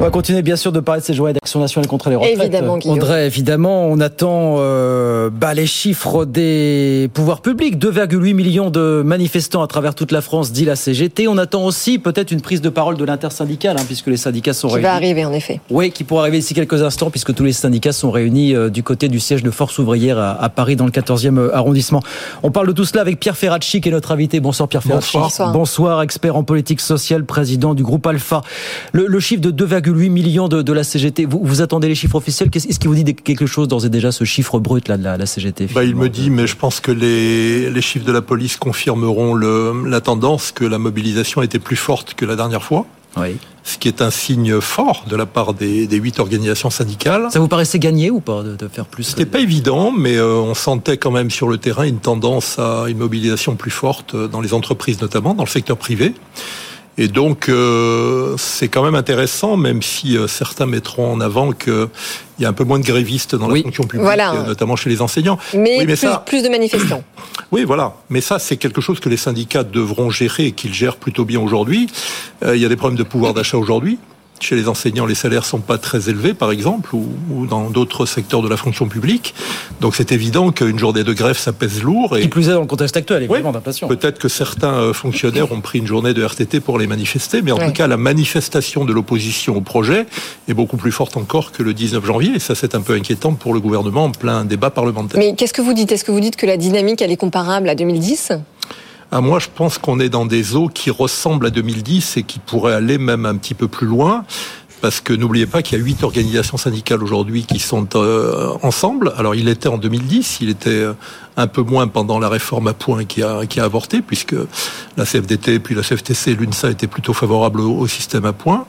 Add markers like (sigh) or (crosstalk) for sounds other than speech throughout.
On va continuer bien sûr de parler de ces journées d'Action nationale contre les retraites. Évidemment, Guillaume. Audrey, évidemment, on attend euh, bah, les chiffres des pouvoirs publics. 2,8 millions de manifestants à travers toute la France, dit la CGT. On attend aussi peut-être une prise de parole de l'intersyndicale, hein, puisque les syndicats sont Qui réunis. va arriver, en effet. Oui, qui pourra arriver d'ici quelques instants, puisque tous les syndicats sont réunis euh, du côté du siège de Force ouvrière à, à Paris, dans le 14e arrondissement. On parle de tout cela avec Pierre Ferracci, qui est notre invité. Bonsoir Pierre Ferracci. Bonsoir. Bonsoir, expert en politique sociale, président du groupe Alpha. Le, le chiffre de 2,8 millions de, de la CGT, vous, vous attendez les chiffres officiels? Qu'est-ce Est-ce qu'il vous dit quelque chose d'ores et déjà, ce chiffre brut là, de la, la CGT Bah, il me dit, mais je pense que les, les chiffres de la police confirmeront le, la tendance que la mobilisation était plus forte que la dernière fois, Oui. ce qui est un signe fort de la part des, des huit organisations syndicales. Ça vous paraissait gagné ou pas de, de faire plus C'était pas évident, mais euh, on sentait quand même sur le terrain une tendance à une mobilisation plus forte euh, dans les entreprises, notamment dans le secteur privé. Et donc, euh, c'est quand même intéressant, même si euh, certains mettront en avant qu'il y a un peu moins de grévistes dans Oui. la fonction publique, Voilà. euh, notamment chez les enseignants. Mais, Oui, mais plus, ça- plus de manifestants. (coughs) Oui, voilà. Mais ça, c'est quelque chose que les syndicats devront gérer et qu'ils gèrent plutôt bien aujourd'hui. Euh, il y a des problèmes de pouvoir d'achat aujourd'hui. Chez les enseignants, les salaires sont pas très élevés, par exemple, ou, ou dans d'autres secteurs de la fonction publique. Donc, c'est évident qu'une journée de grève, ça pèse lourd. Qui Et plus est dans le contexte actuel, évidemment, Oui. d'inflation. peut-être que certains euh, fonctionnaires ont pris une journée de RTT pour les manifester, mais en Ouais. tout cas, la manifestation de l'opposition au projet est beaucoup plus forte encore que le 19 janvier. Et ça, c'est un peu inquiétant pour le gouvernement en plein débat parlementaire. Mais qu'est-ce que vous dites? Est-ce que vous dites que la dynamique, elle est comparable à 2010 Ah, moi, je pense qu'on est dans des eaux qui ressemblent à 2010 et qui pourraient aller même un petit peu plus loin. Parce que n'oubliez pas qu'il y a huit organisations syndicales aujourd'hui qui sont euh, ensemble. Alors, il était en 2010, il était euh, un peu moins pendant la réforme à point qui a, qui a avorté, puisque la CFDT puis la CFTC, l'UNSA étaient plutôt favorables au, au système à point.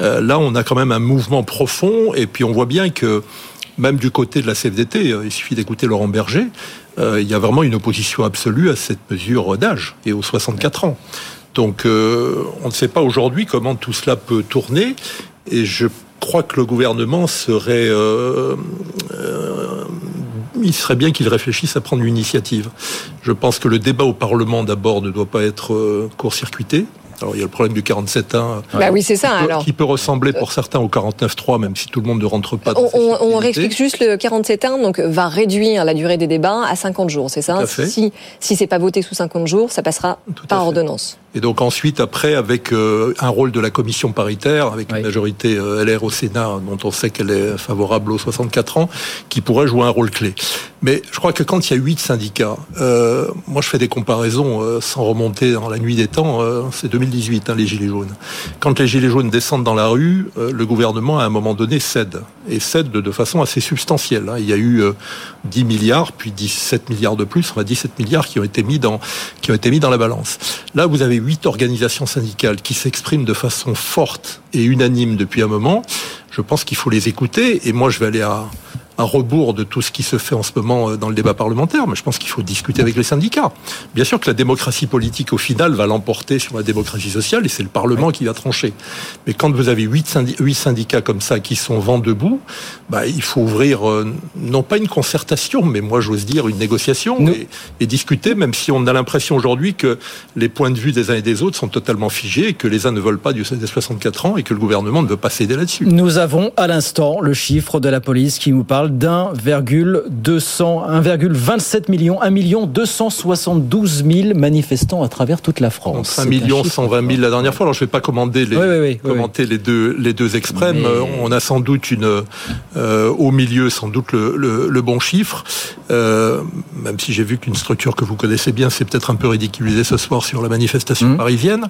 Euh, là, on a quand même un mouvement profond, et puis on voit bien que même du côté de la CFDT, euh, il suffit d'écouter Laurent Berger, euh, il y a vraiment une opposition absolue à cette mesure d'âge et aux 64 ans. Donc euh, on ne sait pas aujourd'hui comment tout cela peut tourner et je crois que le gouvernement serait... il serait bien qu'il réfléchisse à prendre une initiative. Je pense que le débat au Parlement d'abord ne doit pas être court-circuité. Alors il y a le problème du 47.1 Bah oui, c'est ça. qui peut- Alors, qui peut ressembler pour certains au 49.3, même si tout le monde ne rentre pas dans on, on, réexplique juste le 47.1 donc va réduire la durée des débats à 50 jours, c'est ça Tout à fait. Si si c'est pas voté sous 50 jours, ça passera Tout par ordonnance. Et donc ensuite, après, avec euh, un rôle de la commission paritaire, avec Oui. une majorité euh, LR au Sénat, dont on sait qu'elle est favorable aux 64 ans, qui pourrait jouer un rôle clé. Mais je crois que quand il y a huit syndicats, euh, moi je fais des comparaisons euh, sans remonter dans la nuit des temps, euh, c'est 2018, hein, les Gilets jaunes. Quand les Gilets jaunes descendent dans la rue, euh, le gouvernement à un moment donné cède, et cède de, de façon assez substantielle. hein. Il y a eu euh, 10 milliards, puis 17 milliards de plus, enfin 17 milliards qui ont été mis dans, qui ont été mis dans la balance. Là, vous avez huit organisations syndicales qui s'expriment de façon forte et unanime depuis un moment. Je pense qu'il faut les écouter. Et moi, je vais aller à, à rebours de tout ce qui se fait en ce moment euh, dans le débat parlementaire, mais je pense qu'il faut discuter avec les syndicats. Bien sûr que la démocratie politique, au final, va l'emporter sur la démocratie sociale, et c'est le Parlement qui va trancher. Mais quand vous avez huit syndi- huit syndicats comme ça qui sont vent debout, bah, il faut ouvrir, euh, non pas une concertation, mais moi j'ose dire une négociation, et, et discuter, même si on a l'impression aujourd'hui que les points de vue des uns et des autres sont totalement figés, et que les uns ne veulent pas du des 64 ans, et que le gouvernement ne veut pas céder là-dessus. Nous avons à l'instant le chiffre de la police qui nous parle d'1,200 1,27 million, 1 million 272 000 manifestants à travers toute la France. Entre C'est 1 un million chiffre 120 000 la dernière fois. Alors je ne vais pas commander les, Oui, oui, oui, oui, commenter les deux les deux extrêmes. Mais- Euh, On a sans doute une euh, au milieu sans doute le, le, le bon chiffre. Euh, même si j'ai vu qu'une structure que vous connaissez bien, c'est peut-être un peu ridiculisé ce soir sur la manifestation Mhm. parisienne.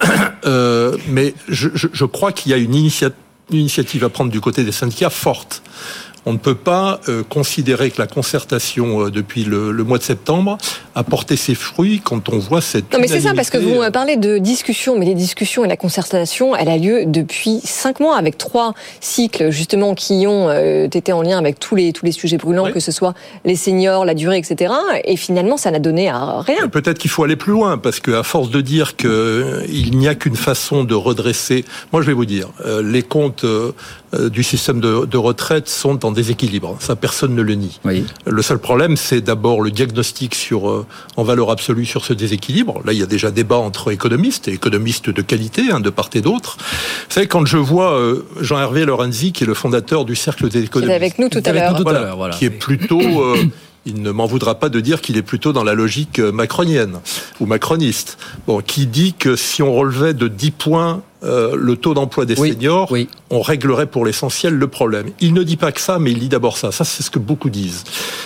(coughs) Euh, mais je, je, je crois qu'il y a une initiative à prendre du côté des syndicats forte. On ne peut pas euh, considérer que la concertation euh, depuis le, le mois de septembre a porté ses fruits quand on voit cette. Non mais c'est ça parce que vous euh, parlez de discussion, mais les discussions et la concertation, elle a lieu depuis cinq mois avec trois cycles justement qui ont euh, été en lien avec tous les tous les sujets brûlants, Oui. que ce soit les seniors, la durée, etc. Et finalement, ça n'a donné à rien. Peut-être qu'il faut aller plus loin, parce qu'à force de dire qu'il n'y a qu'une façon de redresser, moi je vais vous dire, les comptes du système de, de retraite sont en déséquilibre. Ça, personne ne le nie. Oui. Le seul problème, c'est d'abord le diagnostic sur, euh, en valeur absolue sur ce déséquilibre. Là, il y a déjà débat entre économistes et économistes de qualité, hein, de part et d'autre. Vous savez, quand je vois euh, Jean-Hervé Lorenzi, qui est le fondateur du Cercle des Il est économistes, avec nous tout à l'heure. nous tout à voilà, l'heure, voilà. qui est plutôt... euh, il ne m'en voudra pas de dire qu'il est plutôt dans la logique euh, macronienne ou macroniste. Bon, qui dit que si on relevait de 10 points euh, le taux d'emploi des Oui, seniors, oui. on réglerait pour l'essentiel le problème. Il ne dit pas que ça, mais il dit d'abord ça. Ça, c'est ce que beaucoup disent.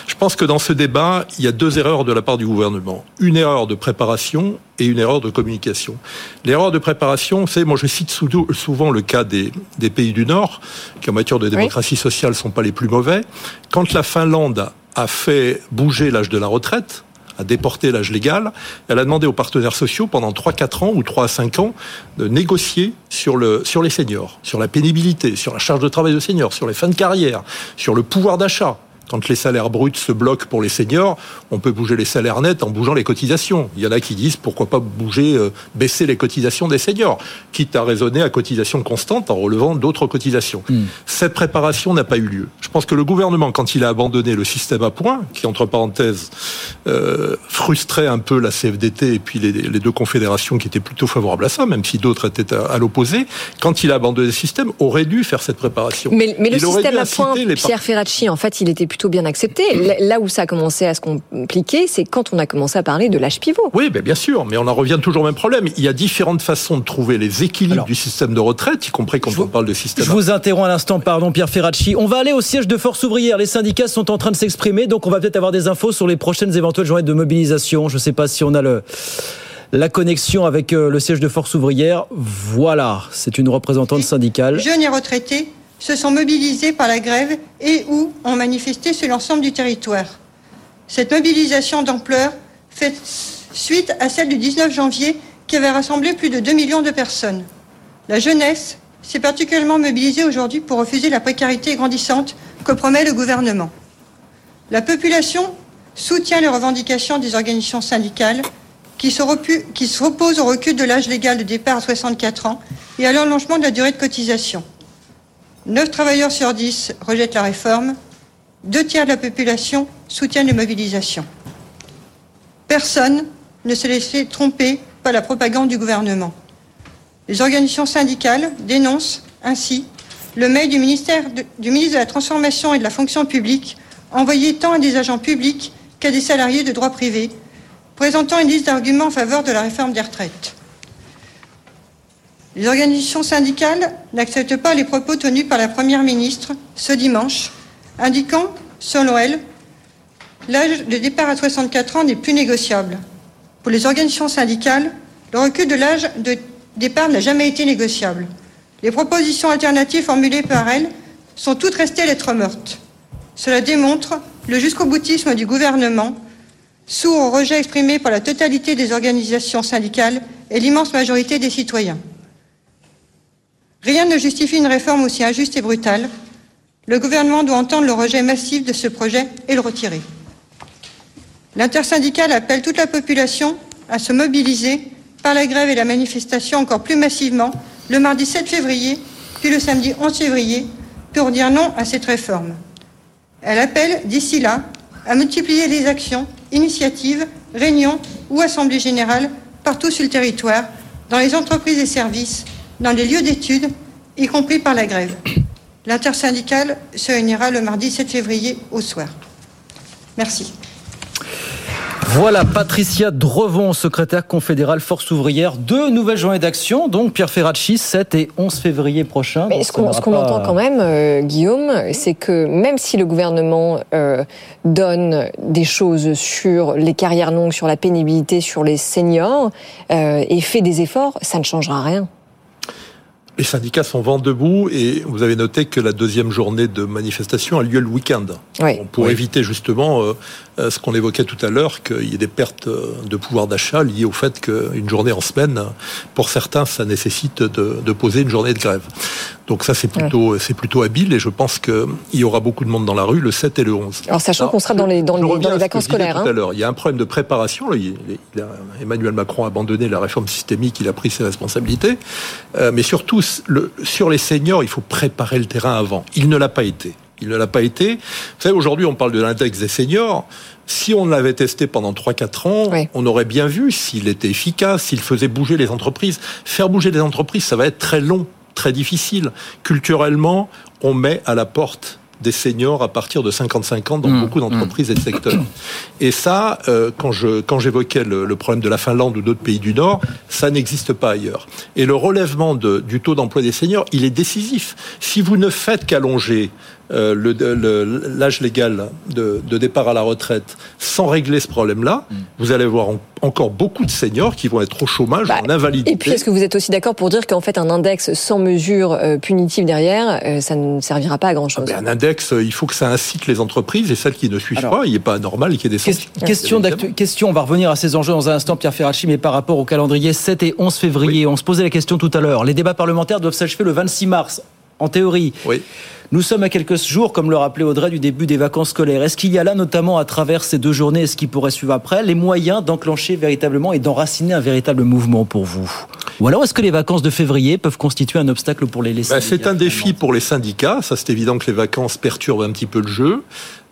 Je pense que dans ce débat, il y a deux erreurs de la part du gouvernement. Une erreur de préparation et une erreur de communication. L'erreur de préparation, c'est, moi je cite sou- souvent le cas des, des pays du Nord, qui en matière de démocratie sociale sont pas les plus mauvais. Quand la Finlande a- fait bouger l'âge de la retraite, a déporté l'âge légal, elle a demandé aux partenaires sociaux pendant 3-4 ans ou 3 à 5 ans de négocier sur, sur les seniors, sur la pénibilité, sur la charge de travail de seniors, sur les fins de carrière, sur le pouvoir d'achat. Quand les salaires bruts se bloquent pour les seniors, on peut bouger les salaires nets en bougeant les cotisations. Il y en a qui disent pourquoi pas bouger, euh, baisser les cotisations des seniors, quitte à raisonner à cotisation constante en relevant d'autres cotisations. Cette préparation n'a pas eu lieu. Je pense que le gouvernement, quand il a abandonné le système à points, qui entre parenthèses euh, frustrait un peu la CFDT et puis les, les deux confédérations qui étaient plutôt favorables à ça, même si d'autres étaient à, à l'opposé, quand il a abandonné le système, aurait dû faire cette préparation. Mais, mais le Il système à points, Pierre Ferracci, en fait, il était plutôt bien accepté. Là- Là où ça a commencé à se compliquer, c'est quand on a commencé à parler de l'âge pivot. Oui, ben bien sûr, mais on en revient toujours au même problème. Il y a différentes façons de trouver les équilibres Alors, du système de retraite, y compris quand je on vous- parle de système. Je vous interromps un instant, pardon, Pierre Ferracci. On va aller au siège de Force ouvrière. Les syndicats sont en train de s'exprimer, donc on va peut-être avoir des infos sur les prochaines éventuelles journées de mobilisation. Je ne sais pas si on a le, la connexion avec euh, le siège de Force ouvrière. Voilà, c'est une représentante syndicale. jeunes et retraités se sont mobilisés par la grève et ou ont manifesté sur l'ensemble du territoire. Cette mobilisation d'ampleur fait suite à celle du 19 janvier qui avait rassemblé plus de 2 millions de personnes. La jeunesse s'est particulièrement mobilisée aujourd'hui pour refuser la précarité grandissante que promet le gouvernement. La population soutient les revendications des organisations syndicales qui se s'opposent au recul de l'âge légal de départ à 64 ans et à l'allongement de la durée de cotisation. 9 travailleurs sur 10 rejettent la réforme, deux tiers de la population soutiennent les mobilisations. Personne ne se laissait tromper par la propagande du gouvernement. Les organisations syndicales dénoncent ainsi le mail du, ministère du ministre de la Transformation et de la Fonction publique envoyé tant à des agents publics qu'à des salariés de droit privé, présentant une liste d'arguments en faveur de la réforme des retraites. Les organisations syndicales n'acceptent pas les propos tenus par la Première ministre ce dimanche, indiquant, selon elle, l'âge de départ à 64 ans n'est plus négociable. Pour les organisations syndicales, le recul de l'âge de départ n'a jamais été négociable. Les propositions alternatives formulées par elles sont toutes restées lettres mortes. Cela démontre le jusqu'au boutisme du gouvernement, sourd au rejet exprimé par la totalité des organisations syndicales et l'immense majorité des citoyens. Rien ne justifie une réforme aussi injuste et brutale. Le gouvernement doit entendre le rejet massif de ce projet et le retirer. L'intersyndicale appelle toute la population à se mobiliser par la grève et la manifestation encore plus massivement le mardi 7 février, puis le samedi 11 février, pour dire non à cette réforme. Elle appelle, d'ici là, à multiplier les actions, initiatives, réunions ou assemblées générales partout sur le territoire, dans les entreprises et services, dans les lieux d'études, y compris par la grève. L'intersyndicale se réunira le mardi 7 février au soir. Merci. Voilà, Patricia Drevon, secrétaire confédérale Force ouvrière. Deux nouvelles journées d'action, donc Pierre Ferracci, 7 et 11 février prochain. Mais ce qu'on pas- entend quand même, euh, Guillaume, c'est que même si le gouvernement euh, donne des choses sur les carrières longues, sur la pénibilité, sur les seniors, euh, et fait des efforts, ça ne changera rien. Les syndicats sont vent debout et vous avez noté que la deuxième journée de manifestation a lieu le week-end. Oui. Pour Oui. éviter justement euh, euh, ce qu'on évoquait tout à l'heure, qu'il y ait des pertes euh, de pouvoir d'achat liées au fait qu'une journée en semaine, pour certains, ça nécessite de, de poser une journée de grève. Donc ça, c'est plutôt, c'est plutôt habile et je pense qu'il y aura beaucoup de monde dans la rue le 7 et le 11. Alors sachant qu'on sera dans les, dans les, dans vacances scolaires. Tout à hein. l'heure, il y a un problème de préparation. Là, il- il a- Emmanuel Macron a abandonné la réforme systémique, il a pris ses responsabilités. Euh, mais surtout, le- sur les seniors, il faut préparer le terrain avant. Il ne l'a pas été. Il ne l'a pas été. Vous savez, aujourd'hui, on parle de l'index des seniors. Si on l'avait testé pendant 3-4 ans, Oui. on aurait bien vu s'il était efficace, s'il faisait bouger les entreprises. Faire bouger les entreprises, ça va être très long, très difficile. Culturellement, on met à la porte des seniors à partir de 55 ans dans Mmh, beaucoup d'entreprises et de secteurs. Et ça, euh, quand je quand j'évoquais le, le problème de la Finlande ou d'autres pays du Nord, ça n'existe pas ailleurs. Et le relèvement de, du taux d'emploi des seniors, il est décisif. Si vous ne faites qu'allonger euh, le- le- l'âge légal de, de départ à la retraite sans régler ce problème-là, vous allez voir en- encore beaucoup de seniors qui vont être au chômage, Bah, en invalidité. Et puis, est-ce que vous êtes aussi d'accord pour dire qu'en fait, un index sans mesure euh, punitive derrière, euh, ça ne servira pas à grand-chose Ben, un index, euh, il faut que ça incite les entreprises et celles qui ne suivent Alors, pas, il n'est pas normal qu'il y ait des sanctions. Question, on va revenir à ces enjeux dans un instant, Pierre Ferracci, mais par rapport au calendrier 7 et 11 février, on se posait la question tout à l'heure. Les débats parlementaires doivent s'achever le 26 mars, en théorie. Oui. Nous sommes à quelques jours, comme le rappelait Audrey, du début des vacances scolaires. Est-ce qu'il y a là, notamment à travers ces deux journées et ce qui pourrait suivre après, les moyens d'enclencher véritablement et d'enraciner un véritable mouvement pour vous? Ou alors est-ce que les vacances de février peuvent constituer un obstacle pour les laisser Ben, c'est un défi pour les syndicats. Ça, c'est évident que les vacances perturbent un petit peu le jeu.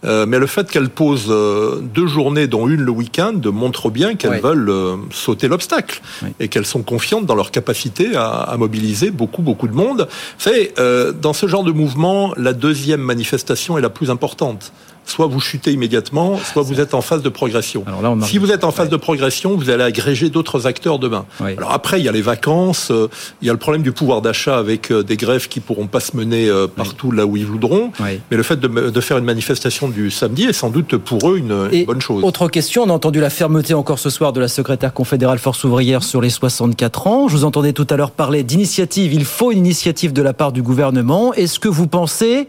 Euh, mais le fait qu'elles posent euh, deux journées, dont une le week-end, montre bien qu'elles Ouais. veulent euh, sauter l'obstacle et qu'elles sont confiantes dans leur capacité à, à mobiliser beaucoup, beaucoup de monde. Vous savez, euh, dans ce genre de mouvement, la deuxième manifestation est la plus importante. Soit vous chutez immédiatement, soit vous êtes en phase de progression. Alors là, on si vous êtes en phase de progression, vous allez agréger d'autres acteurs demain. Oui. Alors après, il y a les vacances, euh, il y a le problème du pouvoir d'achat avec euh, des grèves qui pourront pas se mener euh, partout là où ils voudront. Oui. Mais le fait de, de faire une manifestation du samedi est sans doute pour eux une, une bonne chose. Autre question, on a entendu la fermeté encore ce soir de la secrétaire confédérale Force ouvrière sur les 64 ans. Je vous entendais tout à l'heure parler d'initiative. Il faut une initiative de la part du gouvernement. Est-ce que vous pensez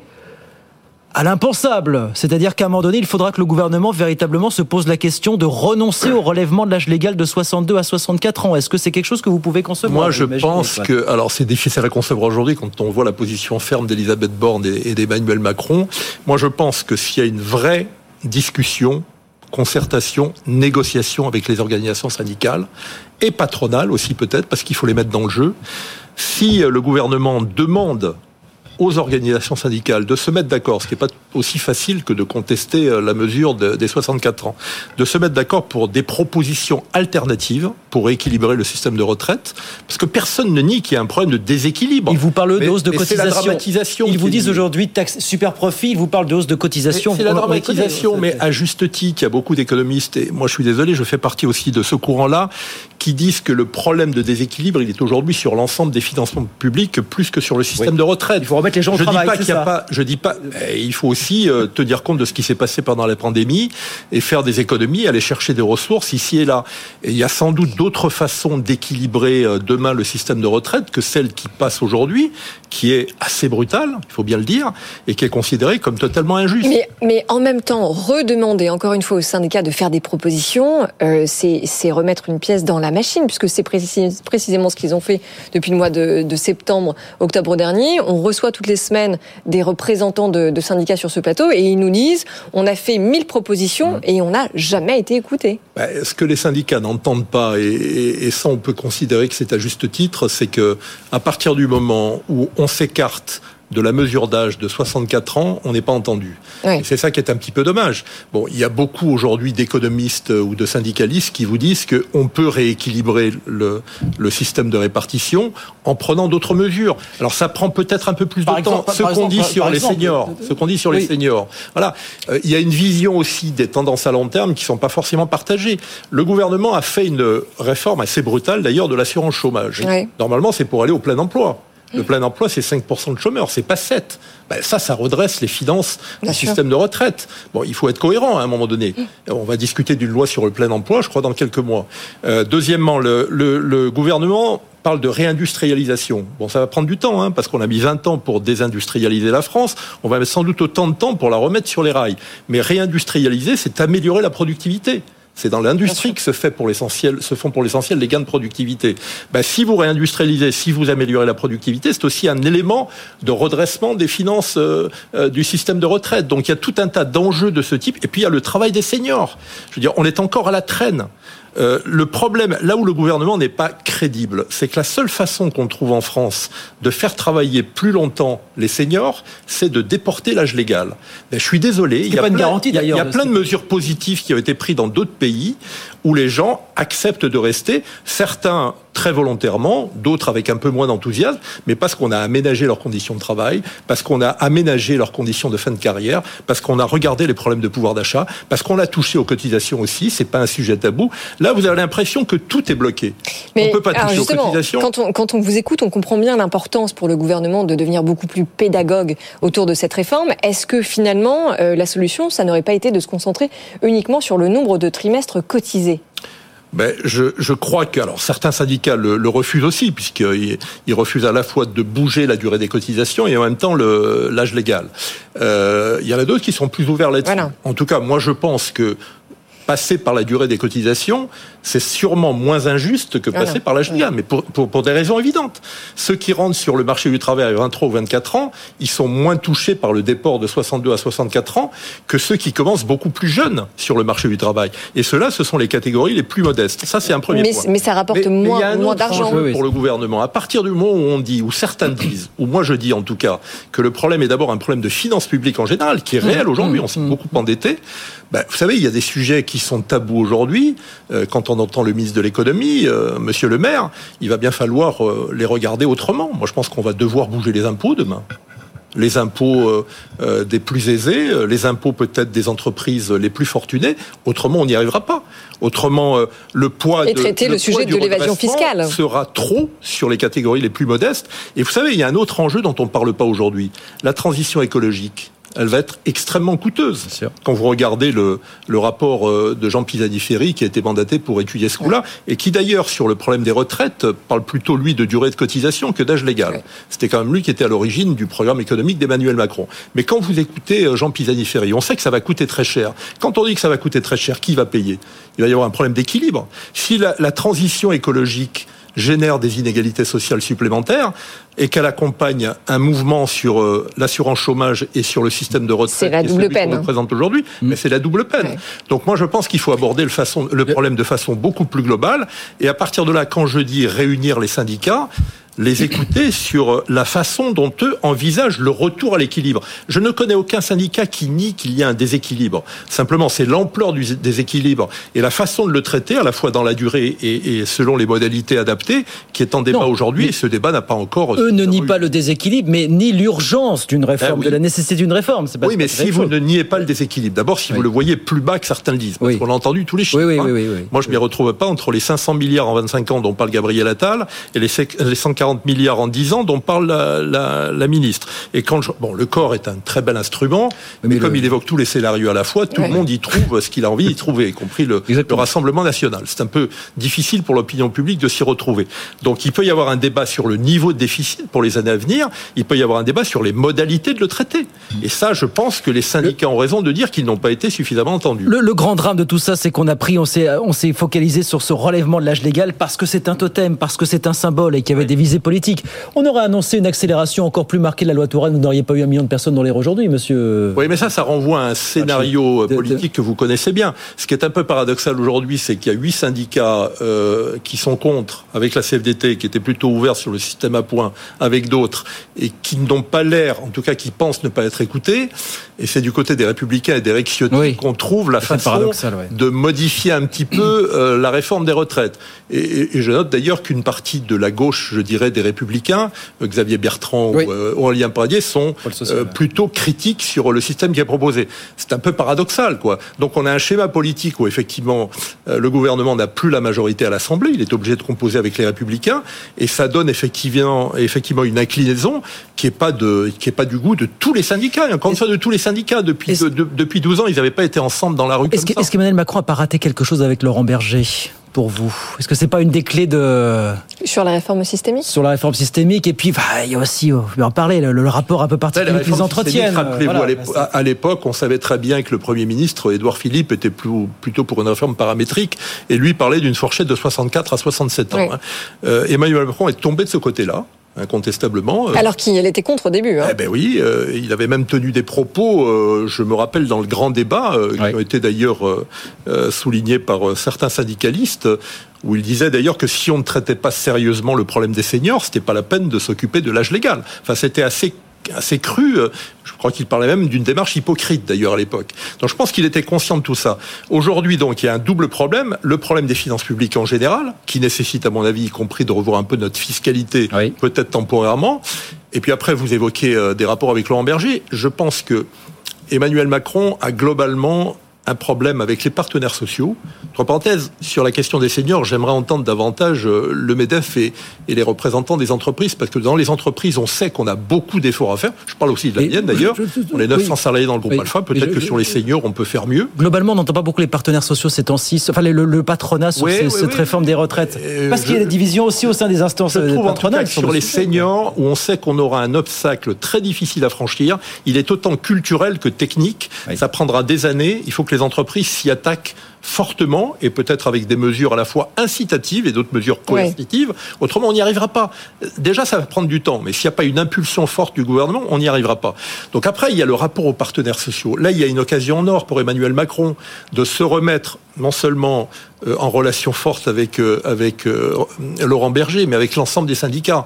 à l'impensable C'est-à-dire qu'à un moment donné, il faudra que le gouvernement véritablement se pose la question de renoncer au relèvement de l'âge légal de 62 à 64 ans. Est-ce que c'est quelque chose que vous pouvez concevoir Moi, je pense que, alors c'est difficile à concevoir aujourd'hui quand on voit la position ferme d'Elisabeth Borne et, d'Emmanuel Macron. Moi, je pense que s'il y a une vraie discussion, concertation, négociation avec les organisations syndicales et patronales aussi peut-être, parce qu'il faut les mettre dans le jeu, si le gouvernement demande aux organisations syndicales de se mettre d'accord, ce qui n'est pas aussi facile que de contester euh, la mesure de- des 64 ans, de se mettre d'accord pour des propositions alternatives pour équilibrer le système de retraite, parce que personne ne nie qu'il y a un problème de déséquilibre. Ils vous parlent de hausse de cotisation. dramatisation Ils vous disent aujourd'hui taxe super profit. Ils vous parlent de hausse de cotisation. c'est la dramatisation, mais à juste titre, il y a beaucoup d'économistes, et moi je suis désolé, je fais partie aussi de ce courant-là, qui disent que le problème de déséquilibre, il est aujourd'hui sur l'ensemble des financements publics plus que sur le système Oui. de retraite. Il faut remettre les gens au je travail, Dis pas qu'il y a pas, je dis pas, eh, il faut aussi euh, tenir compte de ce qui s'est passé pendant la pandémie et faire des économies, aller chercher des ressources ici et là. Et il y a sans doute d'autres façons d'équilibrer euh, demain le système de retraite que celle qui passe aujourd'hui, qui est assez brutale, il faut bien le dire, et qui est considérée comme totalement injuste. Mais, mais en même temps, redemander encore une fois aux syndicats de faire des propositions, euh, c'est c'est remettre une pièce dans la machine, puisque c'est précis- précisément ce qu'ils ont fait depuis le mois de, de septembre, octobre dernier. On reçoit toutes les semaines des représentants de, de syndicats sur ce plateau et ils nous disent on a fait 1000 propositions et on n'a jamais été écoutés. Bah, ce que les syndicats n'entendent pas, et, et- et ça on peut considérer que c'est à juste titre, c'est que à partir du moment où on s'écarte de la mesure d'âge de 64 ans, on n'est pas entendu. C'est ça qui est un petit peu dommage. Bon, il y a beaucoup aujourd'hui d'économistes ou de syndicalistes qui vous disent qu'on peut rééquilibrer le, le système de répartition en prenant d'autres mesures. Alors ça prend peut-être un peu plus Par de exemple, temps. Ce qu'on dit sur les exemple, seniors, ce qu'on dit sur Oui. les seniors. Voilà, Euh, il y a une vision aussi des tendances à long terme qui sont pas forcément partagées. Le gouvernement a fait une réforme assez brutale d'ailleurs de l'assurance chômage. Normalement, c'est pour aller au plein emploi. Le plein emploi, c'est 5% de chômeurs, c'est pas 7. Ben, ça, ça redresse les finances Bien du sûr. système de retraite. Bon, il faut être cohérent à un moment donné. On va discuter d'une loi sur le plein emploi, je crois, dans quelques mois. Euh, deuxièmement, le, le- le gouvernement parle de réindustrialisation. Bon, ça va prendre du temps, hein, parce qu'on a mis 20 ans pour désindustrialiser la France. On va mettre sans doute autant de temps pour la remettre sur les rails. Mais réindustrialiser, c'est améliorer la productivité. C'est dans l'industrie que se, fait pour l'essentiel, se font pour l'essentiel les gains de productivité. Ben, si vous réindustrialisez, si vous améliorez la productivité, c'est aussi un élément de redressement des finances euh, euh, du système de retraite. Donc il y a tout un tas d'enjeux de ce type. Et puis il y a le travail des seniors. Je veux dire, on est encore à la traîne. Euh, le problème, là où le gouvernement n'est pas crédible, c'est que la seule façon qu'on trouve en France de faire travailler plus longtemps les seniors, c'est de déporter l'âge légal. Mais je suis désolé, il y a pas plein, une garantie il y a- il y a d'ailleurs. plein de mesures positives qui ont été prises dans d'autres pays où les gens acceptent de rester, certains très volontairement, d'autres avec un peu moins d'enthousiasme, mais parce qu'on a aménagé leurs conditions de travail, parce qu'on a aménagé leurs conditions de fin de carrière, parce qu'on a regardé les problèmes de pouvoir d'achat, parce qu'on a touché aux cotisations aussi, c'est pas un sujet tabou. Là, vous avez l'impression que tout est bloqué. on peut pas toucher aux cotisations. Quand on, quand on vous écoute, on comprend bien l'importance pour le gouvernement de devenir beaucoup plus pédagogue autour de cette réforme. Est-ce que finalement, euh, la solution, ça n'aurait pas été de se concentrer uniquement sur le nombre de trimestres cotisés? Ben, je, je crois que alors certains syndicats le, le refusent aussi puisqu'ils ils refusent à la fois de bouger la durée des cotisations et en même temps le- l'âge légal. Euh, il y en a d'autres qui sont plus ouverts là-dessus. Voilà. En tout cas, moi je pense que passer par la durée des cotisations, c'est sûrement moins injuste que Voilà. passer par l'âge légal, mais pour, pour, pour des raisons évidentes. Ceux qui rentrent sur le marché du travail à 23 ou 24 ans, ils sont moins touchés par le déport de 62 à 64 ans que ceux qui commencent beaucoup plus jeunes sur le marché du travail. Et ceux-là, ce sont les catégories les plus modestes. Ça, c'est un premier mais, point. mais ça rapporte Mais- mais il y moins, a un moins autre d'argent. pour le gouvernement. À partir du moment où on dit, ou certains disent, ou moi je dis en tout cas, que le problème est d'abord un problème de finances publiques en général, qui est Mmh. réel aujourd'hui, on s'est beaucoup endetté. Ben, vous savez, il y a des sujets qui sont tabous aujourd'hui. Euh, quand on entend le ministre de l'économie, euh, Monsieur le Maire, il va bien falloir euh, les regarder autrement. Moi, je pense qu'on va devoir bouger les impôts demain les impôts euh, des plus aisés, les impôts peut-être des entreprises les plus fortunées. Autrement, on n'y arrivera pas. Autrement, euh, le poids Et de, traiter le poids sujet de l'évasion fiscale. sera trop sur les catégories les plus modestes. Et vous savez, il y a un autre enjeu dont on ne parle pas aujourd'hui. La transition écologique. Elle va être extrêmement coûteuse. Quand vous regardez le, le rapport euh, de Jean Pisani-Ferry qui a été mandaté pour étudier ce coup-là, et qui d'ailleurs sur le problème des retraites parle plutôt lui de durée de cotisation que d'âge légal. Ouais. C'était quand même lui qui était à l'origine du programme économique d'Emmanuel Macron. Mais quand vous écoutez euh, Jean Pisani-Ferry, on sait que ça va coûter très cher. Quand on dit que ça va coûter très cher, qui va payer? Il va y avoir un problème d'équilibre. Si la, la transition écologique génère des inégalités sociales supplémentaires et qu'elle accompagne un mouvement sur euh, l'assurance chômage et sur le système de retraite C'est la double peine, hein. représente aujourd'hui, mais c'est la double peine. Ouais. Donc moi je pense qu'il faut aborder le, façon, le problème de façon beaucoup plus globale et à partir de là, quand je dis réunir les syndicats, les écouter sur la façon dont eux envisagent le retour à l'équilibre. Je ne connais aucun syndicat qui nie qu'il y a un déséquilibre. Simplement, c'est l'ampleur du déséquilibre et la façon de le traiter, à la fois dans la durée et, et selon les modalités adaptées, qui est en débat aujourd'hui. Et ce débat n'a pas encore. Eux ne nient pas le déséquilibre, mais ni l'urgence d'une réforme, Ah oui. de la nécessité d'une réforme. Pas- Oui, mais si vous chose. ne niez pas le déséquilibre, d'abord si Oui. vous le voyez plus bas que certains le disent, parce Oui. qu'on a entendu tous les chiffres. Oui, oui, hein. Moi, je ne m'y retrouve pas entre les 500 milliards en 25 ans dont parle Gabriel Attal et les sec- les 140 milliards en 10 ans dont parle la, la- la ministre. Et quand je- bon, le corps est un très bel instrument, mais, mais comme il évoque tous les scénarios à la fois, tout Ouais. le monde y trouve ce qu'il a envie d'y trouver, y compris le. Rassemblement national. C'est un peu difficile pour l'opinion publique de s'y retrouver. Donc, il peut y avoir un débat sur le niveau de déficit pour les années à venir. Il peut y avoir un débat sur les modalités de le traiter. Et ça, je pense que les syndicats ont raison de dire qu'ils n'ont pas été suffisamment entendus. Le, le grand drame de tout ça, c'est qu'on a pris, on s'est, on s'est focalisé sur ce relèvement de l'âge légal parce que c'est un totem, parce que c'est un symbole et qu'il y avait des visées politiques. On aurait annoncé une accélération encore plus marquée de la loi Touraine, vous n'auriez pas eu un million de personnes dans rues aujourd'hui, monsieur. Oui, mais ça, ça renvoie à un scénario de- politique que vous connaissez bien. Ce qui est un peu paradoxal aujourd'hui, c'est qu'il y a huit syndicats euh, qui sont contre, avec la CFDT, qui était plutôt ouvert sur le système à points, avec d'autres, et qui n'ont pas l'air, en tout cas qui pensent ne pas être écoutés. Et c'est du côté des Républicains et des Rexiotis Oui. qu'on trouve la façon ouais. de modifier un petit peu euh, la réforme des retraites. Et, et- et je note d'ailleurs qu'une partie de la gauche, je dirais, des Républicains, euh, Xavier Bertrand Oui. ou euh, Aurélien Pradier, sont euh, plutôt critiques sur le système qui est proposé. C'est un peu paradoxal, quoi. Donc on a un schéma politique où effectivement euh, le gouvernement n'a plus la majorité à l'Assemblée, il est obligé de composer avec les Républicains, et ça donne effectivement, effectivement une inclinaison qui est pas de, qui est pas du goût de tous les syndicats. Encore une fois, de tous les syndicats depuis Est-ce- de- de- depuis 12 ans, ils n'avaient pas été ensemble dans la rue est-ce qu'Emmanuel Macron a pas raté quelque chose avec Laurent Berger? Pour vous Est-ce que c'est pas une des clés de Sur la réforme systémique sur la réforme systémique et puis bah, il y a aussi, oh, je vais en parler, le, le rapport un peu particulier les qu'ils entretiennent. Rappelez-vous, Voilà, à l'épo- à à l'époque, on savait très bien que le Premier ministre, Édouard Philippe, était plus- plutôt pour une réforme paramétrique, et lui parlait d'une fourchette de 64 à 67 ans. Oui. hein. Euh, Emmanuel Macron est tombé de ce côté-là. Incontestablement. Alors qu'il était contre au début. Hein. Eh ben oui, euh, il avait même tenu des propos, euh, je me rappelle, dans le grand débat, euh, qui ont été d'ailleurs soulignés par certains syndicalistes, où il disait d'ailleurs que si on ne traitait pas sérieusement le problème des seniors, c'était pas la peine de s'occuper de l'âge légal. Enfin, c'était assez assez cru. Je crois qu'il parlait même d'une démarche hypocrite d'ailleurs à l'époque. Donc je pense qu'il était conscient de tout ça. Aujourd'hui donc il y a un double problème. Le problème des finances publiques en général, qui nécessite à mon avis y compris de revoir un peu notre fiscalité, peut-être temporairement. Et puis après vous évoquez euh, des rapports avec Laurent Berger. Je pense que Emmanuel Macron a globalement un problème avec les partenaires sociaux. Entre parenthèses, sur la question des seniors, j'aimerais entendre davantage euh, le MEDEF et, les représentants des entreprises, parce que dans les entreprises, on sait qu'on a beaucoup d'efforts à faire. Je parle aussi de la mienne d'ailleurs. On est 900 salariés dans le groupe Alpha. Peut-être que sur les seniors, on peut faire mieux. Globalement, on n'entend pas beaucoup les partenaires sociaux ces temps-ci, enfin le, patronat sur cette réforme des retraites. Euh, parce qu'il y a des divisions aussi au sein des instances je trouve patronales. sur les seniors, où on sait qu'on aura un obstacle très difficile à franchir, il est autant culturel que technique. Ça prendra des années. Il faut que les entreprises s'y attaquent fortement et peut-être avec des mesures à la fois incitatives et d'autres mesures coercitives. Autrement, on n'y arrivera pas. Déjà, ça va prendre du temps, mais s'il n'y a pas une impulsion forte du gouvernement, on n'y arrivera pas. Donc après, il y a le rapport aux partenaires sociaux. Là, il y a une occasion en or pour Emmanuel Macron de se remettre non seulement euh, en relation forte avec, euh, euh, Laurent Berger, mais avec l'ensemble des syndicats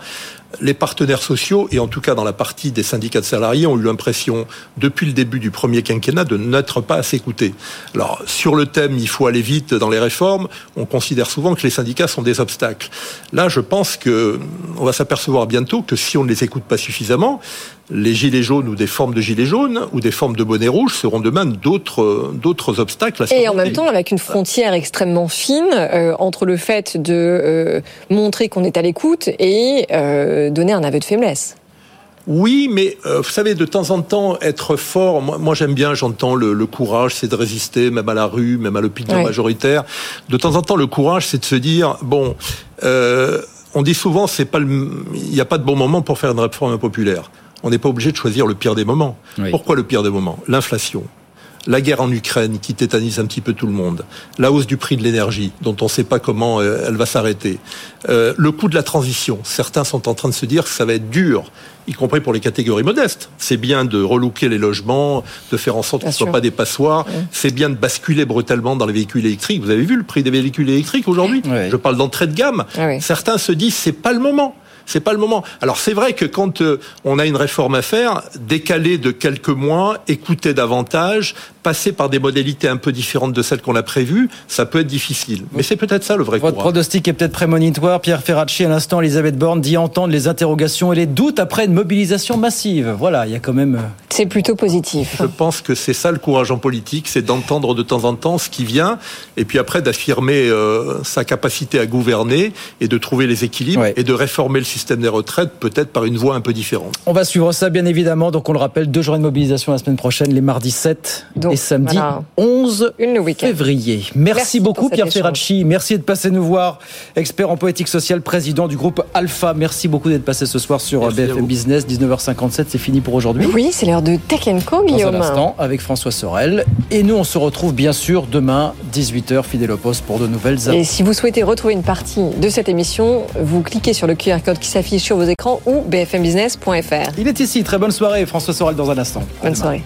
les partenaires sociaux, et en tout cas dans la partie des syndicats de salariés, ont eu l'impression, depuis le début du premier quinquennat, de n'être pas assez écoutés. Alors, sur le thème, il faut aller vite dans les réformes, on considère souvent que les syndicats sont des obstacles. Là, je pense que on va s'apercevoir bientôt que si on ne les écoute pas suffisamment, les gilets jaunes ou des formes de gilets jaunes ou des formes de bonnets rouges seront demain d'autres d'autres obstacles. À et en même temps, avec une frontière extrêmement fine euh, entre le fait de euh, montrer qu'on est à l'écoute et euh, donner un aveu de faiblesse. Oui, mais vous savez, de temps en temps, être fort, moi, j'aime bien, j'entends le, courage, c'est de résister, même à la rue, même à l'opinion majoritaire. De temps en temps, le courage, c'est de se dire, bon, on dit souvent, c'est pas il n'y a pas de bon moment pour faire une réforme populaire on n'est pas obligé de choisir le pire des moments. Pourquoi le pire des moments? L'inflation. La guerre en Ukraine qui tétanise un petit peu tout le monde, la hausse du prix de l'énergie dont on ne sait pas comment euh, elle va s'arrêter, euh, le coût de la transition. Certains sont en train de se dire que ça va être dur, y compris pour les catégories modestes. C'est bien de relooker les logements, de faire en sorte qu'ils ne soient pas des passoires. C'est bien de basculer brutalement dans les véhicules électriques. Vous avez vu le prix des véhicules électriques aujourd'hui? Je parle d'entrée de gamme. Certains se disent c'est pas le moment c'est pas le moment. Alors c'est vrai que quand euh, on a une réforme à faire, décaler de quelques mois, écouter davantage, passer par des modalités un peu différentes de celles qu'on a prévues, ça peut être difficile. Mais c'est peut-être ça le vrai Votre pronostic est peut-être prémonitoire. Pierre Ferracci, à l'instant, Elisabeth Borne dit entendre les interrogations et les doutes après une mobilisation massive. Voilà, il y a quand même. Euh, c'est plutôt positif. Je pense que c'est ça le courage en politique, c'est d'entendre de temps en temps ce qui vient, et puis après d'affirmer euh, sa capacité à gouverner et de trouver les équilibres et de réformer le système des retraites, peut-être par une voie un peu différente. On va suivre ça, bien évidemment. Donc on le rappelle, deux journées de mobilisation la semaine prochaine, les mardis 7 et samedi 11 février. Merci, beaucoup Pierre Ferracci. Merci de passer nous voir, expert en poétique sociale, président du groupe Alpha. Merci beaucoup d'être passé ce soir sur BFM Business. 19h57, c'est fini pour aujourd'hui. Oui, c'est l'heure de Tech Co, Guillaume. Dans un instant, avec François Sorel. Et nous, on se retrouve bien sûr demain, 18h, fidèle au poste, pour de nouvelles Et si vous souhaitez retrouver une partie de cette émission, vous cliquez sur le QR code qui s'affiche sur vos écrans ou bfmbusiness.fr. Il est ici. Très bonne soirée, François Sorel, dans un instant. Bonne soirée.